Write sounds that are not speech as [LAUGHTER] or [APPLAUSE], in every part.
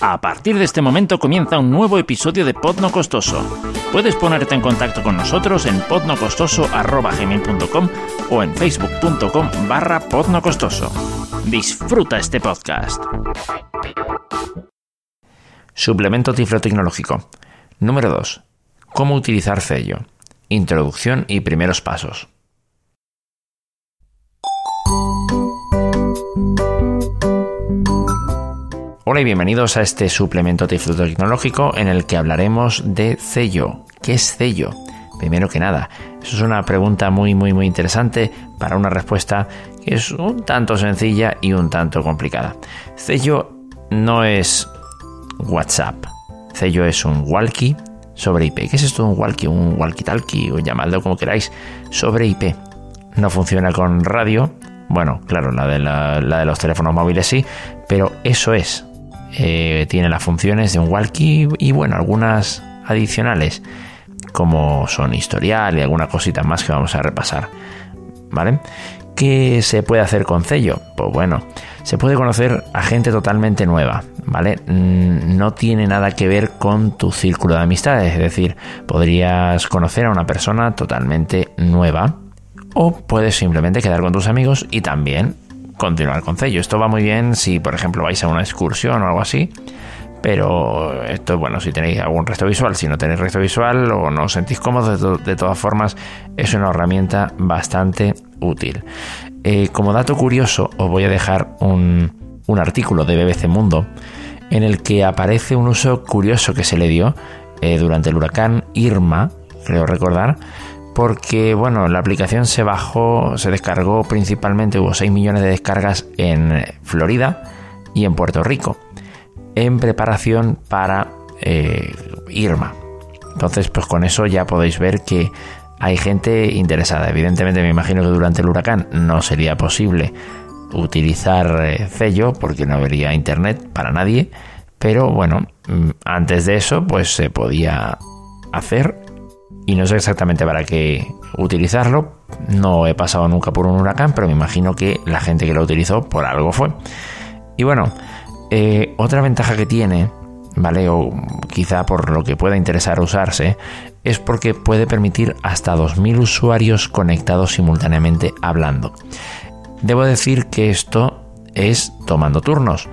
A partir de este momento comienza un nuevo episodio de Pod No Costoso. Puedes ponerte en contacto con nosotros en podnocostoso.com o en facebook.com barra podnocostoso. Disfruta este podcast. Suplemento tiflotecnológico. Número 2. Cómo utilizar sello. Introducción y primeros pasos. Hola y bienvenidos a este suplemento tecnológico en el que hablaremos de sello. ¿Qué es sello? Primero que nada, eso es una pregunta muy muy muy interesante para una respuesta que es un tanto sencilla y un tanto complicada. Sello no es WhatsApp. Sello es un walkie sobre IP. ¿Qué es esto un walkie? Un walkie-talkie o llamadlo como queráis sobre IP. No funciona con radio. Bueno, claro, la de, la de los teléfonos móviles sí, pero eso es eh, tiene las funciones de un walkie y bueno, algunas adicionales como son historial y alguna cosita más que vamos a repasar. ¿Vale? ¿Qué se puede hacer con Cello? Pues bueno, se puede conocer a gente totalmente nueva, ¿vale? Mm, no tiene nada que ver con tu círculo de amistades, es decir, podrías conocer a una persona totalmente nueva o puedes simplemente quedar con tus amigos y también continuar con Cello. Esto va muy bien si, por ejemplo, vais a una excursión o algo así. Pero esto es bueno si tenéis algún resto visual. Si no tenéis resto visual o no os sentís cómodos, de, todas formas, es una herramienta bastante útil. Eh, como dato curioso, os voy a dejar un, un artículo de BBC Mundo en el que aparece un uso curioso que se le dio eh, durante el huracán Irma, creo recordar, porque bueno, la aplicación se bajó, se descargó principalmente, hubo 6 millones de descargas en Florida y en Puerto Rico, en preparación para eh, Irma. Entonces, pues con eso ya podéis ver que hay gente interesada. Evidentemente, me imagino que durante el huracán no sería posible utilizar eh, Cello porque no habría internet para nadie. Pero bueno, mm, antes de eso, pues se podía hacer y no sé exactamente para qué utilizarlo. No he pasado nunca por un huracán, pero me imagino que la gente que lo utilizó por algo fue. Y bueno, eh, otra ventaja que tiene, ¿vale? O quizá por lo que pueda interesar usarse, es porque puede permitir hasta 2.000 usuarios conectados simultáneamente hablando. Debo decir que esto es tomando turnos.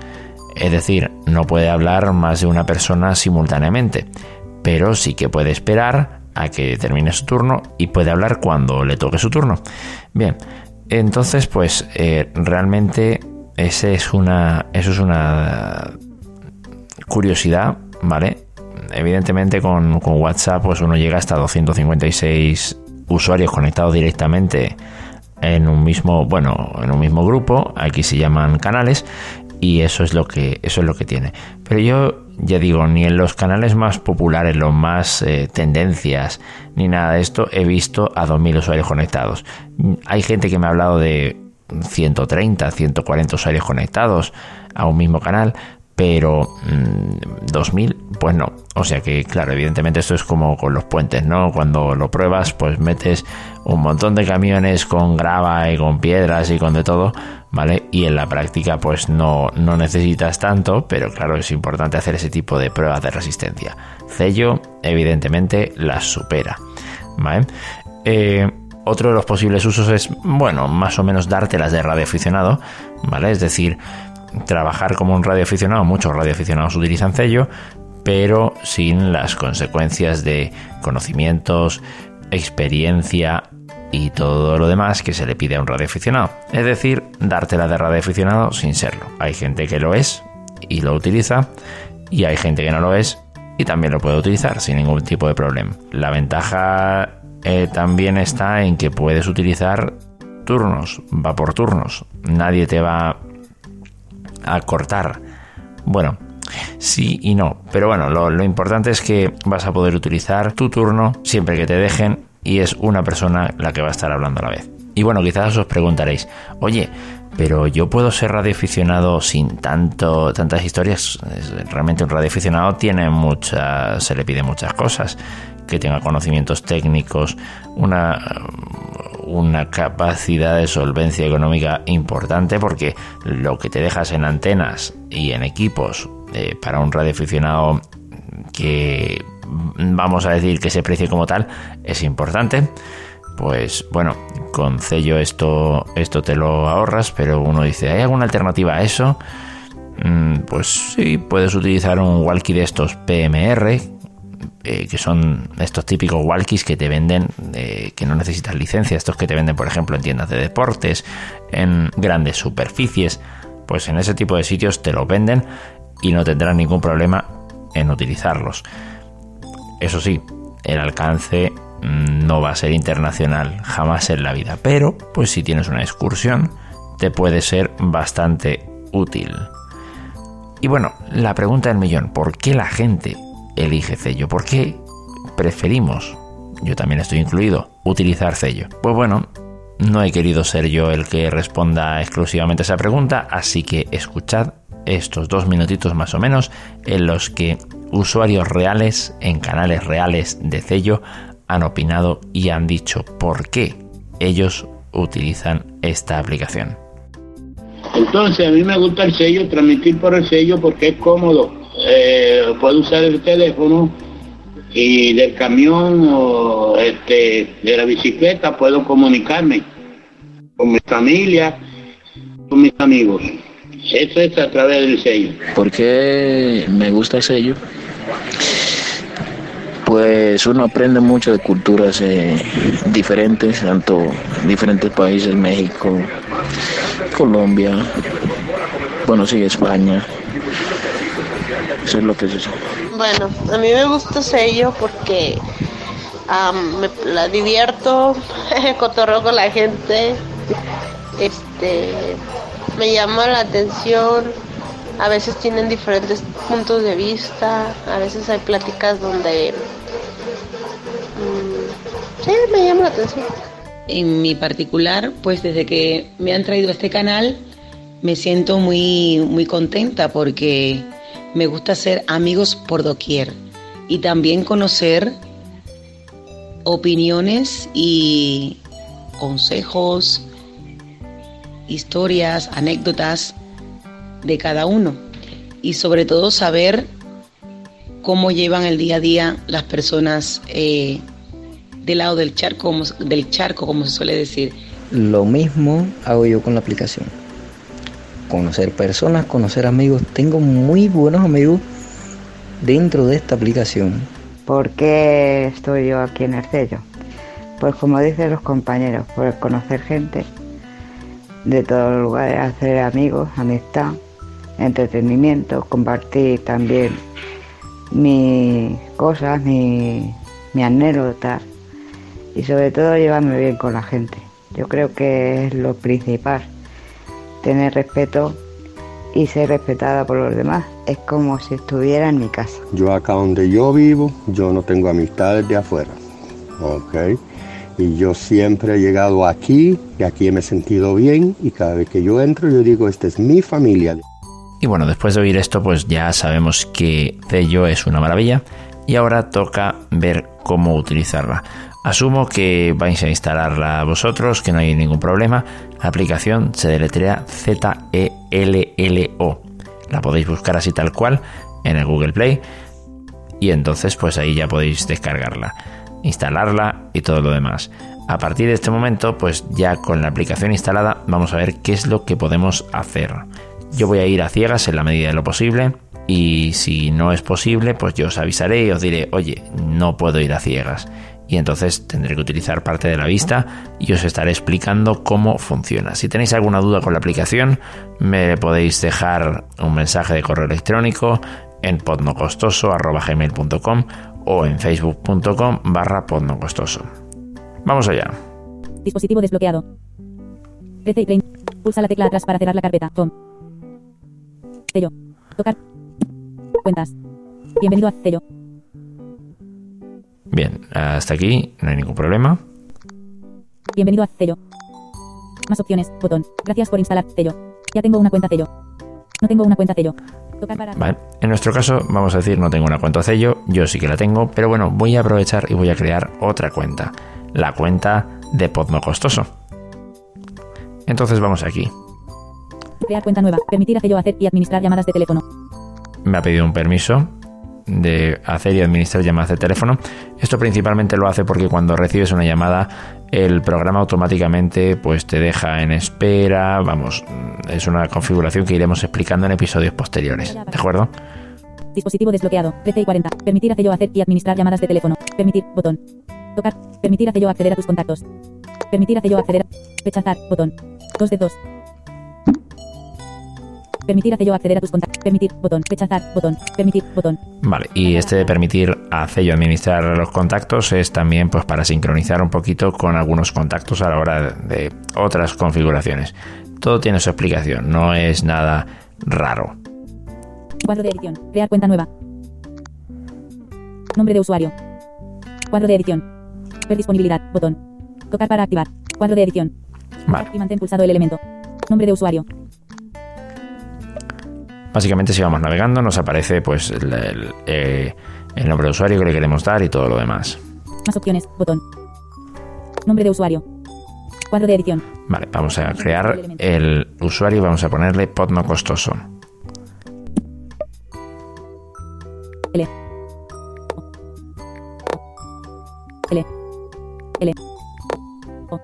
Es decir, no puede hablar más de una persona simultáneamente, pero sí que puede esperar a que termine su turno y puede hablar cuando le toque su turno. Bien, entonces pues eh, realmente ese es una, eso es una curiosidad, ¿vale? Evidentemente con, con WhatsApp pues uno llega hasta 256 usuarios conectados directamente en un mismo, bueno, en un mismo grupo, aquí se llaman canales y eso es lo que eso es lo que tiene. Pero yo ya digo, ni en los canales más populares, los más eh, tendencias, ni nada de esto, he visto a 2.000 usuarios conectados. Hay gente que me ha hablado de 130, 140 usuarios conectados a un mismo canal, pero 2000, mm, pues no. O sea que, claro, evidentemente esto es como con los puentes, ¿no? Cuando lo pruebas, pues metes un montón de camiones con grava y con piedras y con de todo, ¿vale? Y en la práctica, pues no, no necesitas tanto, pero claro, es importante hacer ese tipo de pruebas de resistencia. Cello, evidentemente, las supera, ¿vale? Eh, otro de los posibles usos es, bueno, más o menos dártelas de radioaficionado, ¿vale? Es decir, trabajar como un radioaficionado, muchos radioaficionados utilizan Cello, pero sin las consecuencias de conocimientos, experiencia y todo lo demás que se le pide a un radioaficionado. Es decir, dártela de radioaficionado sin serlo. Hay gente que lo es y lo utiliza, y hay gente que no lo es y también lo puede utilizar sin ningún tipo de problema. La ventaja eh, también está en que puedes utilizar turnos, va por turnos. Nadie te va a cortar. Bueno, sí y no. Pero bueno, lo, importante es que vas a poder utilizar tu turno siempre que te dejen y es una persona la que va a estar hablando a la vez. Y bueno, quizás os preguntaréis, oye, pero yo puedo ser radioaficionado sin tanto, tantas historias. Realmente un radioaficionado tiene muchas, se le pide muchas cosas, que tenga conocimientos técnicos, una una capacidad de solvencia económica importante porque lo que te dejas en antenas y en equipos eh, para un radioaficionado que vamos a decir que se precie como tal es importante pues bueno, con Cello esto, esto te lo ahorras, pero uno dice, ¿hay alguna alternativa a eso? Mm, pues sí, puedes utilizar un walkie de estos PMR, eh, que son estos típicos walkies que te venden, eh, que no necesitas licencia, estos que te venden, por ejemplo, en tiendas de deportes, en grandes superficies, pues en ese tipo de sitios te los venden y no tendrás ningún problema en utilizarlos. Eso sí, el alcance Mm, no va a ser internacional jamás en la vida, pero pues si tienes una excursión te puede ser bastante útil. Y bueno, la pregunta del millón, ¿por qué la gente elige Cello? ¿Por qué preferimos, yo también estoy incluido, utilizar Cello? Pues bueno, no he querido ser yo el que responda exclusivamente a esa pregunta, así que escuchad estos dos minutitos más o menos en los que usuarios reales en canales reales de Cello han opinado y han dicho por qué ellos utilizan esta aplicación. Entonces a mí me gusta el sello, transmitir por el sello porque es cómodo. Eh, puedo usar el teléfono y del camión o este, de la bicicleta puedo comunicarme con mi familia, con mis amigos. Eso es a través del sello. ¿Por qué me gusta el sello? pues uno aprende mucho de culturas eh, diferentes, tanto diferentes países, México, Colombia, bueno, sí, España. Eso es lo que es eso. Bueno, a mí me gusta sello porque me la divierto, [LAUGHS] cotorreo con la gente, este, me llama la atención, a veces tienen diferentes puntos de vista, a veces hay pláticas donde mm, sí, me llama la atención. En mi particular, pues desde que me han traído a este canal, me siento muy, muy contenta porque me gusta hacer amigos por doquier y también conocer opiniones y consejos, historias, anécdotas de cada uno y sobre todo saber cómo llevan el día a día las personas eh, del lado del charco, del charco, como se suele decir. Lo mismo hago yo con la aplicación. Conocer personas, conocer amigos. Tengo muy buenos amigos dentro de esta aplicación. ¿Por qué estoy yo aquí en el sello? Pues como dicen los compañeros, por conocer gente de todos los lugares, hacer amigos, amistad entretenimiento, compartir también mis cosas, mi, mi anécdotas y sobre todo llevarme bien con la gente. Yo creo que es lo principal, tener respeto y ser respetada por los demás. Es como si estuviera en mi casa. Yo acá donde yo vivo, yo no tengo amistades de afuera, ¿ok? Y yo siempre he llegado aquí y aquí me he sentido bien y cada vez que yo entro yo digo, esta es mi familia. Y bueno, después de oír esto, pues ya sabemos que Cello es una maravilla y ahora toca ver cómo utilizarla. Asumo que vais a instalarla vosotros, que no hay ningún problema. La aplicación se deletrea Z-E-L-L-O. La podéis buscar así tal cual en el Google Play y entonces pues ahí ya podéis descargarla, instalarla y todo lo demás. A partir de este momento, pues ya con la aplicación instalada, vamos a ver qué es lo que podemos hacer. Yo voy a ir a ciegas en la medida de lo posible y si no es posible, pues yo os avisaré y os diré, oye, no puedo ir a ciegas. Y entonces tendré que utilizar parte de la vista y os estaré explicando cómo funciona. Si tenéis alguna duda con la aplicación, me podéis dejar un mensaje de correo electrónico en podnocostoso.gmail.com o en facebook.com barra podnocostoso. Vamos allá. Dispositivo desbloqueado. Pulsa la tecla atrás para cerrar la carpeta. Tello. Tocar. Cuentas. Bienvenido a Tello. Bien, hasta aquí no hay ningún problema. Bienvenido a Tello. Más opciones. Botón. Gracias por instalar Tello. Ya tengo una cuenta Tello. No tengo una cuenta para... Vale. En nuestro caso, vamos a decir no tengo una cuenta Tello. Yo sí que la tengo, pero bueno, voy a aprovechar y voy a crear otra cuenta. La cuenta de Podno Costoso. Entonces vamos aquí. Crear cuenta nueva. Permitir a Cello hacer y administrar llamadas de teléfono. me ha pedido un permiso de hacer y administrar llamadas de teléfono. Esto principalmente lo hace porque cuando recibes una llamada el programa automáticamente pues te deja en espera, vamos, es una configuración que iremos explicando en episodios posteriores, ¿de acuerdo? Dispositivo desbloqueado. 13 y 40. Permitir a Cello hacer y administrar llamadas de teléfono. Permitir. Botón. Tocar. Permitir a Cello acceder a tus contactos. Permitir a Cello acceder a... Rechazar. Botón. 2 de 2. Permitir a Cello acceder a tus contactos. Permitir. Botón. Rechazar. Botón. Permitir. Botón. Vale, y este de permitir a Cello administrar los contactos es también pues para sincronizar un poquito con algunos contactos a la hora de otras configuraciones. Todo tiene su explicación, no es nada raro. Cuadro de edición. Crear cuenta nueva. Nombre de usuario. Cuadro de edición. Ver disponibilidad. Botón. Tocar para activar. Cuadro de edición. Vale. Y mantén pulsado el elemento. Nombre de usuario. Básicamente si vamos navegando nos aparece pues el, el, eh, el nombre de usuario que le queremos dar y todo lo demás. Más opciones. Botón. Nombre de usuario. Cuadro de edición. Vale, vamos a crear el usuario y vamos a ponerle pod no costoso. L. L. L. O.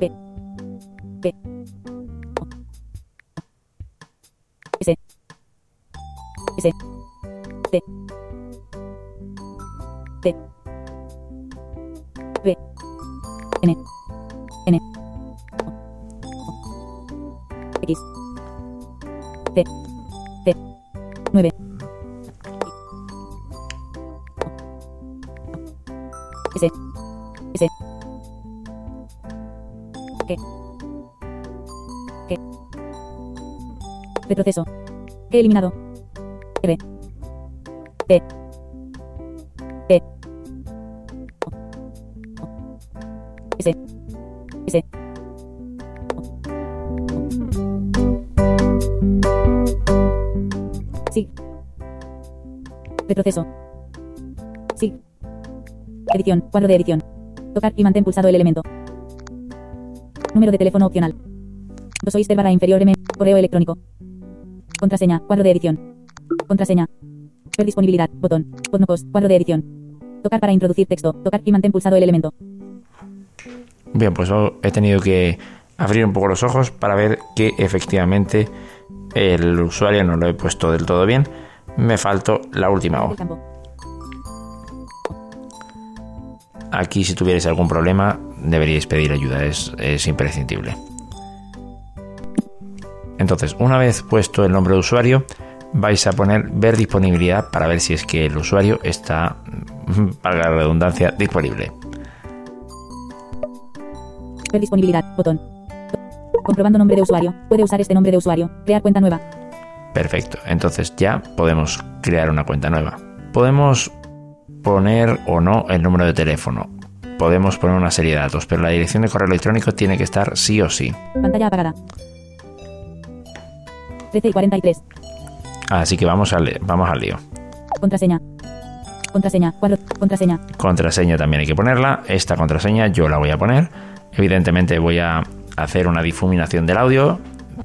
P. P. T. B. N. N. X. T. T. 9. S. S. ¿Qué? ¿Qué? Retroceso. ¿Qué eliminado? S. S. Sí. Retroceso. Sí. Edición. Cuadro de edición. Tocar y mantén pulsado el elemento. Número de teléfono opcional. Dos barra inferior M. Correo electrónico. Contraseña. Cuadro de edición. Contraseña. Ver disponibilidad. Botón. Podnocos. Cuadro de edición. Tocar para introducir texto. Tocar y mantén pulsado el elemento. Bien, pues he tenido que abrir un poco los ojos para ver que efectivamente el usuario no lo he puesto del todo bien. Me faltó la última O. Aquí si tuvierais algún problema deberíais pedir ayuda, es, es imprescindible. Entonces, una vez puesto el nombre de usuario, vais a poner ver disponibilidad para ver si es que el usuario está, [LAUGHS] para la redundancia, disponible. Ver disponibilidad. Botón. Comprobando nombre de usuario. Puede usar este nombre de usuario. Crear cuenta nueva. Perfecto, entonces ya podemos crear una cuenta nueva. Podemos poner o no el número de teléfono. Podemos poner una serie de datos, pero la dirección de correo electrónico tiene que estar sí o sí. Pantalla apagada. 13 y 43. Así que vamos al, vamos al lío. Contraseña. Contraseña. Cuadro. Contraseña. Contraseña también hay que ponerla. Esta contraseña yo la voy a poner. Evidentemente voy a hacer una difuminación del audio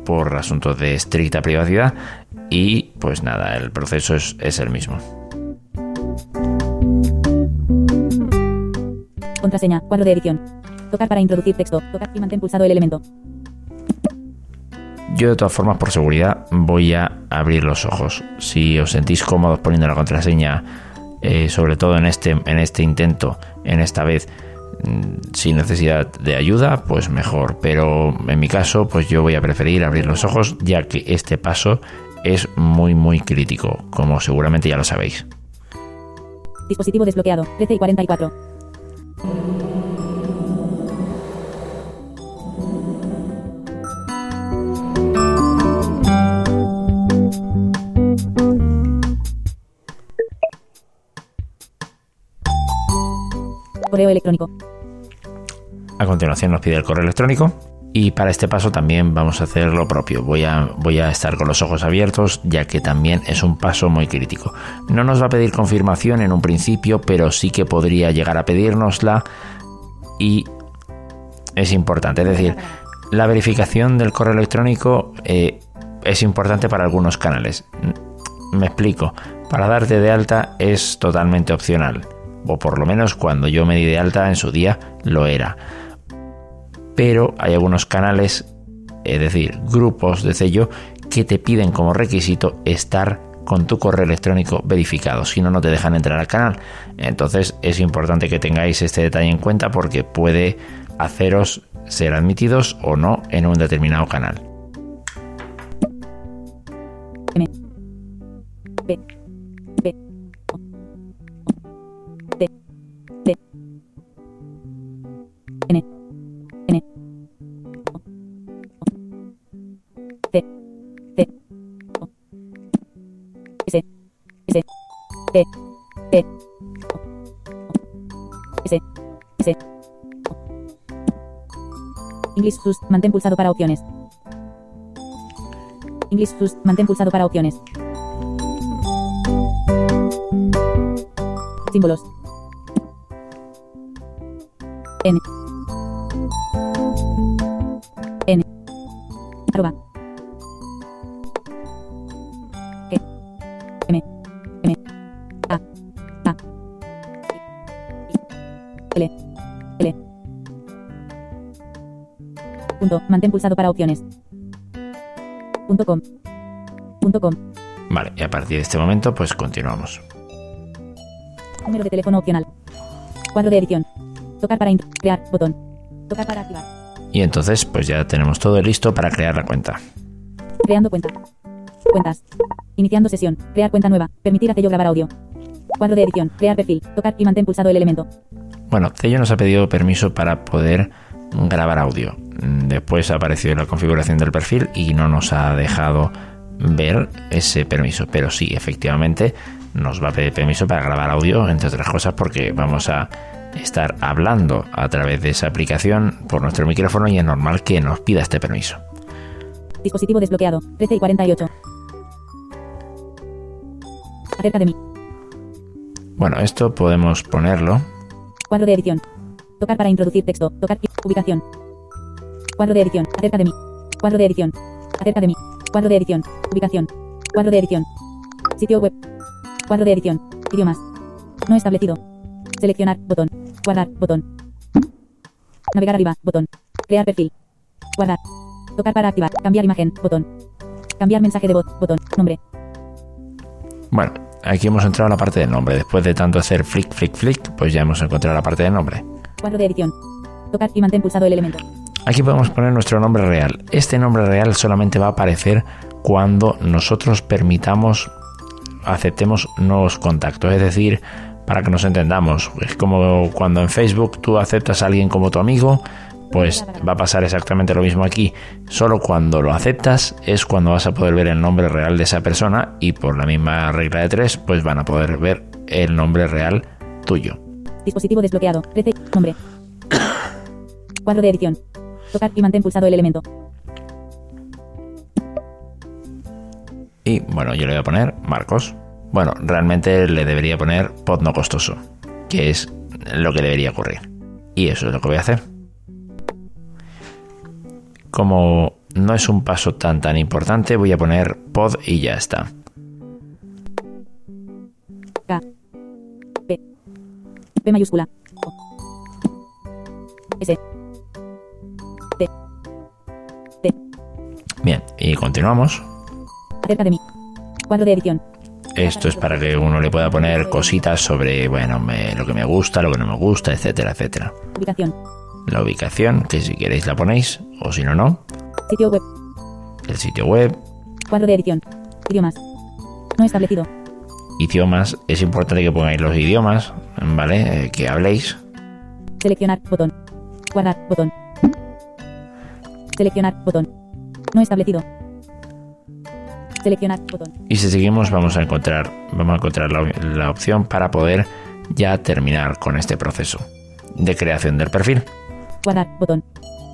por asuntos de estricta privacidad y pues nada, el proceso es, es el mismo. Contraseña. Cuadro de edición. Tocar para introducir texto. Tocar y mantén pulsado el elemento. Yo de todas formas por seguridad voy a abrir los ojos. Si os sentís cómodos poniendo la contraseña, eh, sobre todo en este, en este intento, en esta vez, mm, sin necesidad de ayuda, pues mejor. Pero en mi caso, pues yo voy a preferir abrir los ojos, ya que este paso es muy muy crítico, como seguramente ya lo sabéis. Dispositivo desbloqueado. 13 y 44. Correo electrónico. A continuación nos pide el correo electrónico y para este paso también vamos a hacer lo propio. Voy a, voy a estar con los ojos abiertos ya que también es un paso muy crítico. No nos va a pedir confirmación en un principio, pero sí que podría llegar a pedírnosla y es importante. Es decir, la verificación del correo electrónico eh, es importante para algunos canales. Me explico. Para darte de alta es totalmente opcional. O por lo menos cuando yo me di de alta en su día lo era. Pero hay algunos canales, es decir, grupos de sello, que te piden como requisito estar con tu correo electrónico verificado, si no, no te dejan entrar al canal. Entonces es importante que tengáis este detalle en cuenta porque puede haceros ser admitidos o no en un determinado canal. English Plus, mantén pulsado para opciones. English Plus, mantén pulsado para opciones. Símbolos. Punto. Mantén pulsado para opciones. Punto com. Punto com. Vale, y a partir de este momento pues continuamos. Número de teléfono opcional. Cuadro de edición. Tocar para intro- crear. Botón. Tocar para activar. Y entonces pues ya tenemos todo listo para crear la cuenta. Creando cuenta. Cuentas. Iniciando sesión. Crear cuenta nueva. Permitir a Cello grabar audio. Cuadro de edición. Crear perfil. Tocar y mantén pulsado el elemento. Bueno, Cello nos ha pedido permiso para poder grabar audio. Mm, Después ha aparecido la configuración del perfil y no nos ha dejado ver ese permiso. Pero sí, efectivamente, nos va a pedir permiso para grabar audio, entre otras cosas, porque vamos a estar hablando a través de esa aplicación por nuestro micrófono y es normal que nos pida este permiso. Dispositivo desbloqueado. 13 y 48. Acerca de mí. Bueno, esto podemos ponerlo. Cuadro de edición. Tocar para introducir texto. Tocar ubicación. Cuadro de edición. Acerca de mí. Cuadro de edición. Acerca de mí. Cuadro de edición. Ubicación. Cuadro de edición. Sitio web. Cuadro de edición. Idiomas. No establecido. Seleccionar. Botón. Guardar. Botón. Navegar arriba. Botón. Crear perfil. Guardar. Tocar para activar. Cambiar imagen. Botón. Cambiar mensaje de voz. Botón. Nombre. Bueno, aquí hemos entrado a la parte del nombre. Después de tanto hacer flick, flick, flick, pues ya hemos encontrado la parte del nombre. Cuadro de edición. Tocar y mantén pulsado el elemento. Aquí podemos poner nuestro nombre real. Este nombre real solamente va a aparecer cuando nosotros permitamos, aceptemos nuevos contactos. Es decir, para que nos entendamos, es como cuando en Facebook tú aceptas a alguien como tu amigo, pues va a pasar exactamente lo mismo aquí. Solo cuando lo aceptas es cuando vas a poder ver el nombre real de esa persona y por la misma regla de tres, pues van a poder ver el nombre real tuyo. Dispositivo desbloqueado. 13. Nombre. Cuadro de edición. Tocar y mantén pulsado el elemento. Y bueno, yo le voy a poner Marcos. Bueno, realmente le debería poner pod no costoso, que es lo que debería ocurrir. Y eso es lo que voy a hacer. Como no es un paso tan tan importante, voy a poner pod y ya está. K. P. P mayúscula. O. S. Bien, y continuamos. Acerca de mí. Cuadro de edición. Esto es para que uno le pueda poner cositas sobre, bueno, me- lo que me gusta, lo que no me gusta, etcétera, etcétera. Ubicación. La ubicación, que si queréis la ponéis, o si no, no. Sitio web. El sitio web, Cuadro de edición. Idiomas. No establecido. idiomas, es importante que pongáis los idiomas, ¿vale? Eh, que habléis. Seleccionar. Botón. Guardar. Botón. Seleccionar. Botón. No establecido. Seleccionar. Botón. Y si seguimos vamos a encontrar, vamos a encontrar la, la opción para poder ya terminar con este proceso de creación del perfil. Guardar. Botón.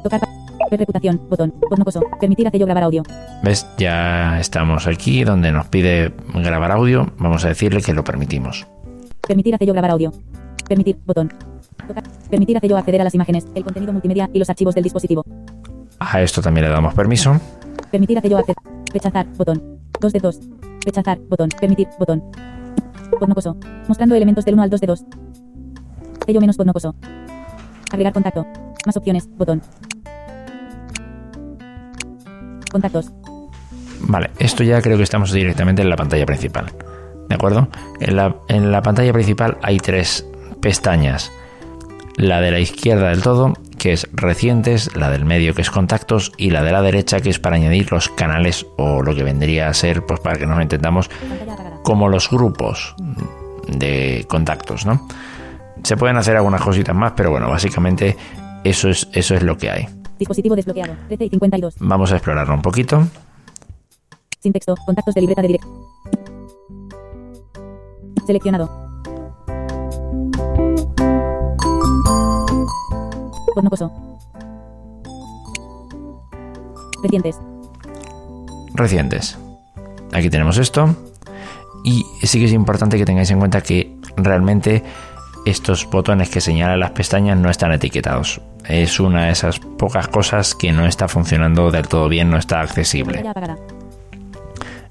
Tocar. reputación. Botón. Pod no coso. Permitir a Cello grabar audio. ¿Ves? Ya estamos aquí donde nos pide grabar audio. Vamos a decirle que lo permitimos. Permitir a Cello grabar audio. Permitir. Botón. Tocar. Permitir a Cello acceder a las imágenes, el contenido multimedia y los archivos del dispositivo. A esto también le damos permiso. Permitir a Cello acceder. Rechazar, botón. 2 de 2. Rechazar, botón. Permitir, botón. Podnocoso. Mostrando elementos del 1 al 2 de 2. Sello menos podnocoso. Agregar contacto. Más opciones, botón. Contactos. Vale, esto ya creo que estamos directamente en la pantalla principal. ¿De acuerdo? En la, en la pantalla principal hay tres pestañas. La de la izquierda del todo, que es recientes, la del medio, que es contactos, y la de la derecha, que es para añadir los canales o lo que vendría a ser, pues para que nos entendamos, como los grupos de contactos, ¿no? Se pueden hacer algunas cositas más, pero bueno, básicamente eso es, eso es lo que hay. Dispositivo desbloqueado. 13 y 52. Vamos a explorarlo un poquito. Sin texto. Contactos de libreta de direct. Seleccionado. Recientes. recientes. Aquí tenemos esto. Y sí que es importante que tengáis en cuenta que realmente estos botones que señalan las pestañas no están etiquetados. Es una de esas pocas cosas que no está funcionando del todo bien, no está accesible.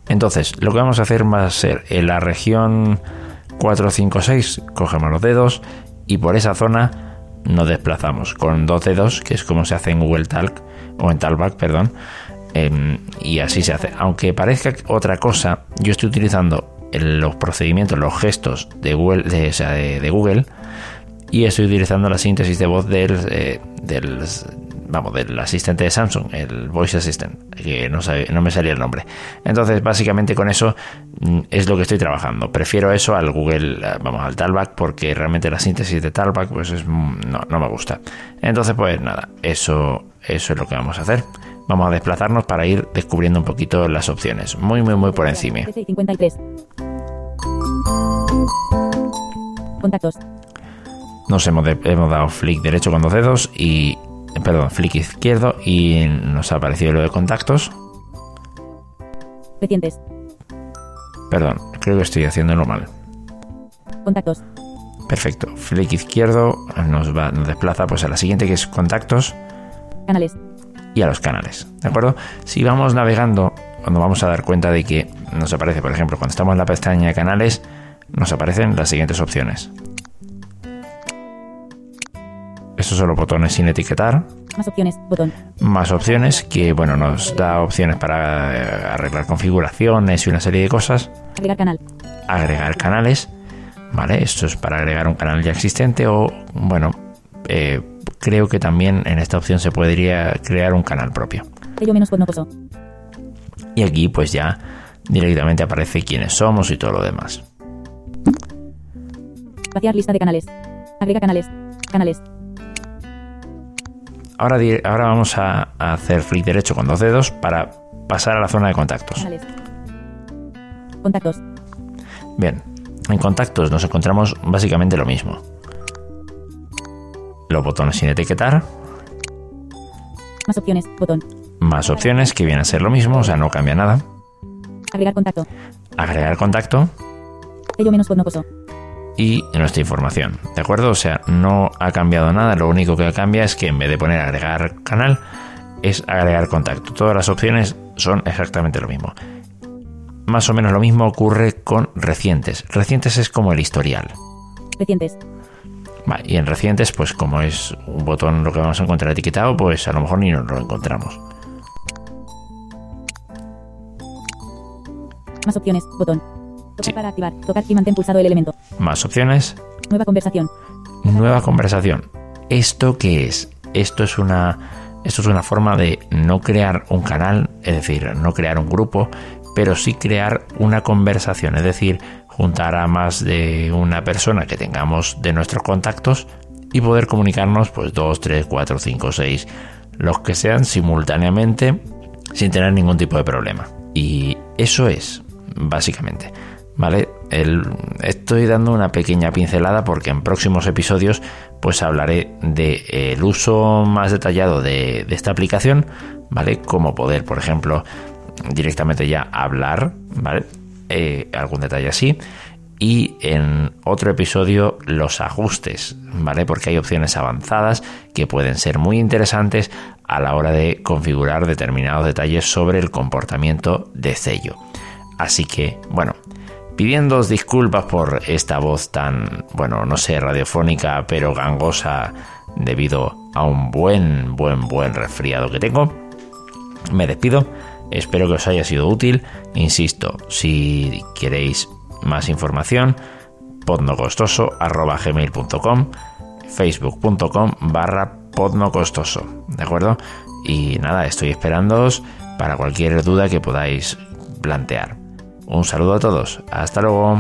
Entonces, lo que vamos a hacer va a ser en la región 456, cogemos los dedos y por esa zona nos desplazamos con dos dedos, que es como se hace en Google Talk o en Talkback, perdón. em, y así se hace. Aunque parezca otra cosa, yo estoy utilizando los procedimientos, los gestos de Google, de, Google y estoy utilizando la síntesis de voz del, eh, del vamos del asistente de Samsung el Voice Assistant que no, sabe- no me salía el nombre. Entonces básicamente con eso mm, es lo que estoy trabajando. Prefiero eso al Google eh, vamos al Talkback porque realmente la síntesis de Talkback pues es mm, no, no me gusta. Entonces pues nada eso eso es lo que vamos a hacer. Vamos a desplazarnos para ir descubriendo un poquito las opciones. Muy muy muy por encima. 13 y 53. Contactos. nos hemos, de- hemos dado flick derecho con dos dedos y perdón flick izquierdo y nos ha aparecido lo de contactos Recientes. perdón creo que estoy haciéndolo mal Contactos. perfecto flick izquierdo nos va nos desplaza pues a la siguiente que es contactos Canales. y a los canales de acuerdo si vamos navegando cuando vamos a dar cuenta de que nos aparece por ejemplo cuando estamos en la pestaña de canales nos aparecen las siguientes opciones estos son los botones sin etiquetar Más opciones. Botón. más opciones que bueno nos da opciones para eh, arreglar configuraciones y una serie de cosas Agregar canal. agregar canales vale esto es para agregar un canal ya existente o bueno eh, creo que también en esta opción se podría crear un canal propio menos y aquí pues ya directamente aparece quiénes somos y todo lo demás Vaciar lista de canales. Agrega canales. Canales. Ahora, ahora vamos a, a hacer flick derecho con dos dedos para pasar a la zona de contactos. Contactos. Bien, en contactos nos encontramos básicamente lo mismo. Los botones sin etiquetar, Más opciones. Botón. más opciones que vienen a ser lo mismo, o sea, no cambia nada. Agregar contacto. Agregar contacto Sello menos. Y nuestra información, ¿de acuerdo? O sea, no ha cambiado nada, lo único que cambia es que en vez de poner agregar canal, es agregar contacto. Todas las opciones son exactamente lo mismo. Más o menos lo mismo ocurre con recientes. Recientes es como el historial. Recientes. Vale, y en recientes, pues como es un botón lo que vamos a encontrar etiquetado, pues a lo mejor ni nos lo encontramos. Más opciones. Botón. Tocar Sí. para activar. Tocar y mantén pulsado el elemento. Más opciones, Nueva conversación. nueva conversación. ¿Esto qué es? Esto es una esto es una forma de no crear un canal, es decir, no crear un grupo, pero sí crear una conversación, es decir, juntar a más de una persona que tengamos de nuestros contactos y poder comunicarnos pues dos, tres, cuatro, cinco, seis, los que sean simultáneamente sin tener ningún tipo de problema. Y eso es, básicamente. ¿Vale? Estoy dando una pequeña pincelada porque en próximos episodios pues hablaré del uso más detallado de, de esta aplicación, ¿vale? Como poder, por ejemplo, directamente ya hablar, ¿vale? Eh, algún detalle así. y en otro episodio los ajustes, ¿vale? Porque hay opciones avanzadas que pueden ser muy interesantes a la hora de configurar determinados detalles sobre el comportamiento de sello. Así que, bueno, pidiendo disculpas por esta voz tan, bueno, no sé, radiofónica, pero gangosa debido a un buen, buen, buen resfriado que tengo, me despido. Espero que os haya sido útil. Insisto, si queréis más información, podnocostoso.gmail.com facebook.com barra podnocostoso, ¿de acuerdo? Y nada, estoy esperándoos para cualquier duda que podáis plantear. Un saludo a todos, hasta luego.